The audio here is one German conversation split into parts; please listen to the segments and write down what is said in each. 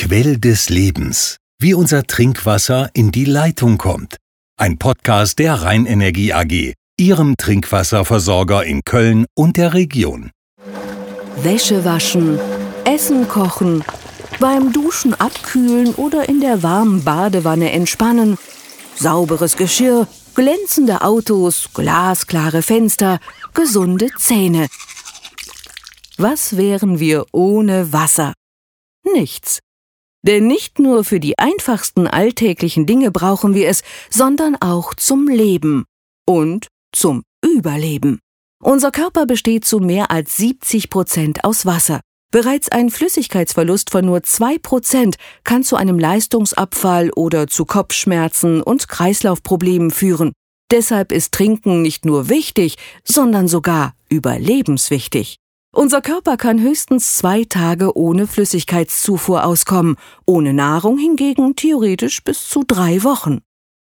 Quell des Lebens. Wie unser Trinkwasser in die Leitung kommt. Ein Podcast der Rheinenergie AG, Ihrem Trinkwasserversorger in Köln und der Region. Wäsche waschen, Essen kochen, beim Duschen abkühlen oder in der warmen Badewanne entspannen. Sauberes Geschirr, glänzende Autos, glasklare Fenster, gesunde Zähne. Was wären wir ohne Wasser? Nichts. Denn nicht nur für die einfachsten alltäglichen Dinge brauchen wir es, sondern auch zum Leben und zum Überleben. Unser Körper besteht zu mehr als 70 Prozent aus Wasser. Bereits ein Flüssigkeitsverlust von nur zwei Prozent kann zu einem Leistungsabfall oder zu Kopfschmerzen und Kreislaufproblemen führen. Deshalb ist Trinken nicht nur wichtig, sondern sogar überlebenswichtig. Unser Körper kann höchstens zwei Tage ohne Flüssigkeitszufuhr auskommen, ohne Nahrung hingegen theoretisch bis zu drei Wochen.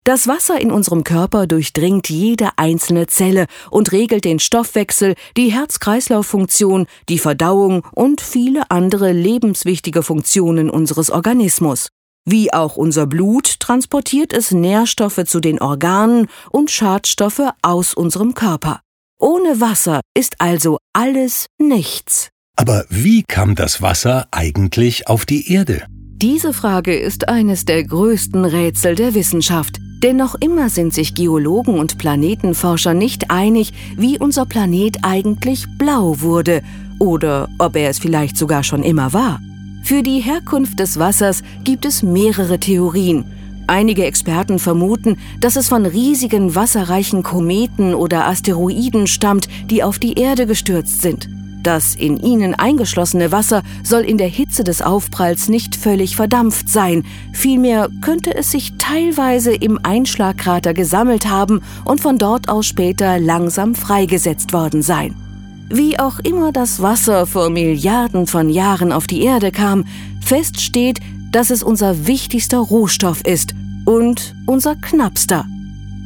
Das Wasser in unserem Körper durchdringt jede einzelne Zelle und regelt den Stoffwechsel, die Herz-Kreislauf-Funktion, die Verdauung und viele andere lebenswichtige Funktionen unseres Organismus. Wie auch unser Blut transportiert es Nährstoffe zu den Organen und Schadstoffe aus unserem Körper. Ohne Wasser ist also alles nichts. Aber wie kam das Wasser eigentlich auf die Erde? Diese Frage ist eines der größten Rätsel der Wissenschaft. Denn noch immer sind sich Geologen und Planetenforscher nicht einig, wie unser Planet eigentlich blau wurde oder ob er es vielleicht sogar schon immer war. Für die Herkunft des Wassers gibt es mehrere Theorien. Einige Experten vermuten, dass es von riesigen wasserreichen Kometen oder Asteroiden stammt, die auf die Erde gestürzt sind. Das in ihnen eingeschlossene Wasser soll in der Hitze des Aufpralls nicht völlig verdampft sein, vielmehr könnte es sich teilweise im Einschlagkrater gesammelt haben und von dort aus später langsam freigesetzt worden sein. Wie auch immer das Wasser vor Milliarden von Jahren auf die Erde kam, fest steht, dass es unser wichtigster Rohstoff ist und unser knappster.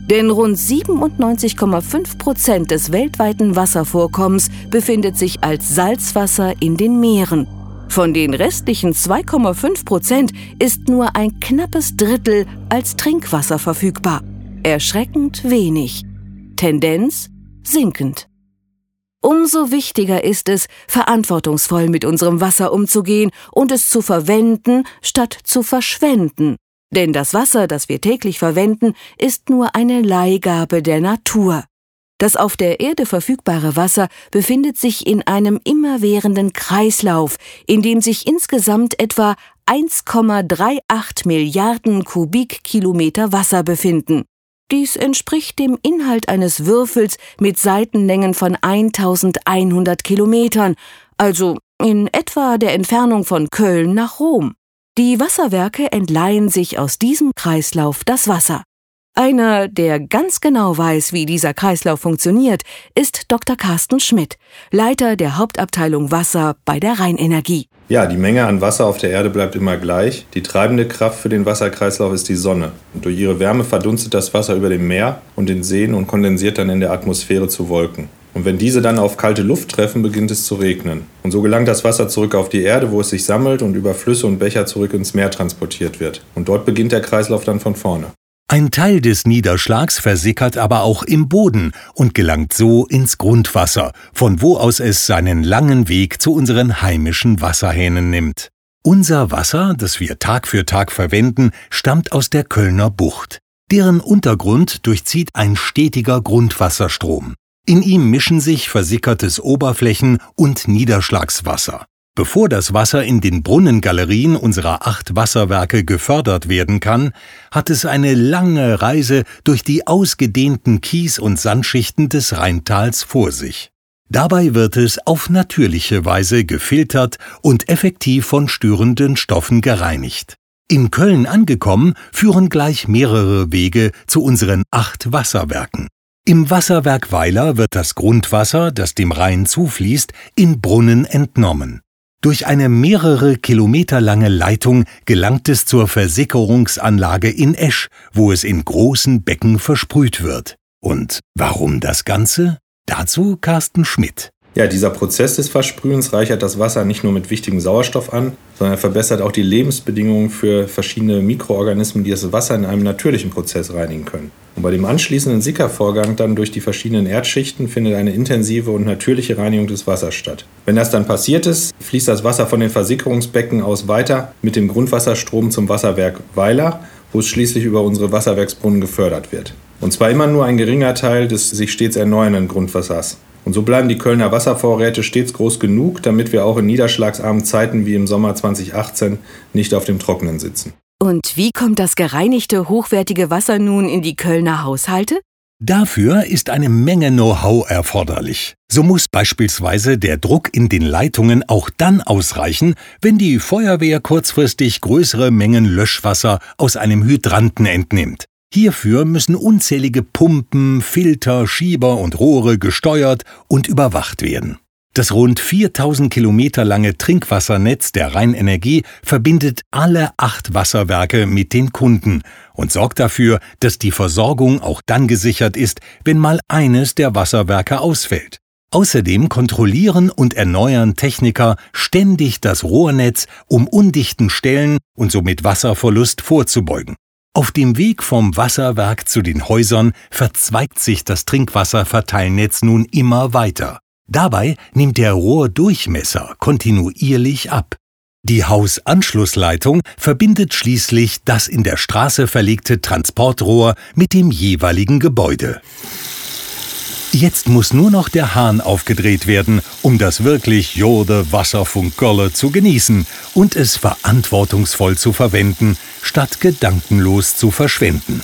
Denn rund 97,5 Prozent des weltweiten Wasservorkommens befindet sich als Salzwasser in den Meeren. Von den restlichen 2,5 Prozent ist nur ein knappes Drittel als Trinkwasser verfügbar. Erschreckend wenig. Tendenz sinkend. Umso wichtiger ist es, verantwortungsvoll mit unserem Wasser umzugehen und es zu verwenden, statt zu verschwenden. Denn das Wasser, das wir täglich verwenden, ist nur eine Leihgabe der Natur. Das auf der Erde verfügbare Wasser befindet sich in einem immerwährenden Kreislauf, in dem sich insgesamt etwa 1,38 Milliarden Kubikkilometer Wasser befinden. Dies entspricht dem Inhalt eines Würfels mit Seitenlängen von 1100 Kilometern, also in etwa der Entfernung von Köln nach Rom. Die Wasserwerke entleihen sich aus diesem Kreislauf das Wasser. Einer, der ganz genau weiß, wie dieser Kreislauf funktioniert, ist Dr. Carsten Schmidt, Leiter der Hauptabteilung Wasser bei der Rheinenergie. Ja, die Menge an Wasser auf der Erde bleibt immer gleich. Die treibende Kraft für den Wasserkreislauf ist die Sonne. Und durch ihre Wärme verdunstet das Wasser über dem Meer und den Seen und kondensiert dann in der Atmosphäre zu Wolken. Und wenn diese dann auf kalte Luft treffen, beginnt es zu regnen. Und so gelangt das Wasser zurück auf die Erde, wo es sich sammelt und über Flüsse und Becher zurück ins Meer transportiert wird. Und dort beginnt der Kreislauf dann von vorne. Ein Teil des Niederschlags versickert aber auch im Boden und gelangt so ins Grundwasser, von wo aus es seinen langen Weg zu unseren heimischen Wasserhähnen nimmt. Unser Wasser, das wir Tag für Tag verwenden, stammt aus der Kölner Bucht. Deren Untergrund durchzieht ein stetiger Grundwasserstrom. In ihm mischen sich versickertes Oberflächen- und Niederschlagswasser. Bevor das Wasser in den Brunnengalerien unserer acht Wasserwerke gefördert werden kann, hat es eine lange Reise durch die ausgedehnten Kies- und Sandschichten des Rheintals vor sich. Dabei wird es auf natürliche Weise gefiltert und effektiv von störenden Stoffen gereinigt. In Köln angekommen, führen gleich mehrere Wege zu unseren acht Wasserwerken. Im Wasserwerk Weiler wird das Grundwasser, das dem Rhein zufließt, in Brunnen entnommen. Durch eine mehrere Kilometer lange Leitung gelangt es zur Versickerungsanlage in Esch, wo es in großen Becken versprüht wird. Und warum das Ganze? Dazu Carsten Schmidt. Ja, dieser Prozess des Versprühens reichert das Wasser nicht nur mit wichtigem Sauerstoff an, sondern verbessert auch die Lebensbedingungen für verschiedene Mikroorganismen, die das Wasser in einem natürlichen Prozess reinigen können. Und bei dem anschließenden Sickervorgang dann durch die verschiedenen Erdschichten findet eine intensive und natürliche Reinigung des Wassers statt. Wenn das dann passiert ist, fließt das Wasser von den Versickerungsbecken aus weiter mit dem Grundwasserstrom zum Wasserwerk Weiler, wo es schließlich über unsere Wasserwerksbrunnen gefördert wird. Und zwar immer nur ein geringer Teil des sich stets erneuernden Grundwassers. Und so bleiben die Kölner Wasservorräte stets groß genug, damit wir auch in niederschlagsarmen Zeiten wie im Sommer 2018 nicht auf dem Trockenen sitzen. Und wie kommt das gereinigte, hochwertige Wasser nun in die Kölner Haushalte? Dafür ist eine Menge Know-how erforderlich. So muss beispielsweise der Druck in den Leitungen auch dann ausreichen, wenn die Feuerwehr kurzfristig größere Mengen Löschwasser aus einem Hydranten entnimmt. Hierfür müssen unzählige Pumpen, Filter, Schieber und Rohre gesteuert und überwacht werden. Das rund 4000 Kilometer lange Trinkwassernetz der Rheinenergie verbindet alle acht Wasserwerke mit den Kunden und sorgt dafür, dass die Versorgung auch dann gesichert ist, wenn mal eines der Wasserwerke ausfällt. Außerdem kontrollieren und erneuern Techniker ständig das Rohrnetz, um undichten Stellen und somit Wasserverlust vorzubeugen. Auf dem Weg vom Wasserwerk zu den Häusern verzweigt sich das Trinkwasserverteilnetz nun immer weiter. Dabei nimmt der Rohrdurchmesser kontinuierlich ab. Die Hausanschlussleitung verbindet schließlich das in der Straße verlegte Transportrohr mit dem jeweiligen Gebäude. Jetzt muss nur noch der Hahn aufgedreht werden, um das wirklich Jode Wasser von Gölle zu genießen und es verantwortungsvoll zu verwenden, statt gedankenlos zu verschwenden.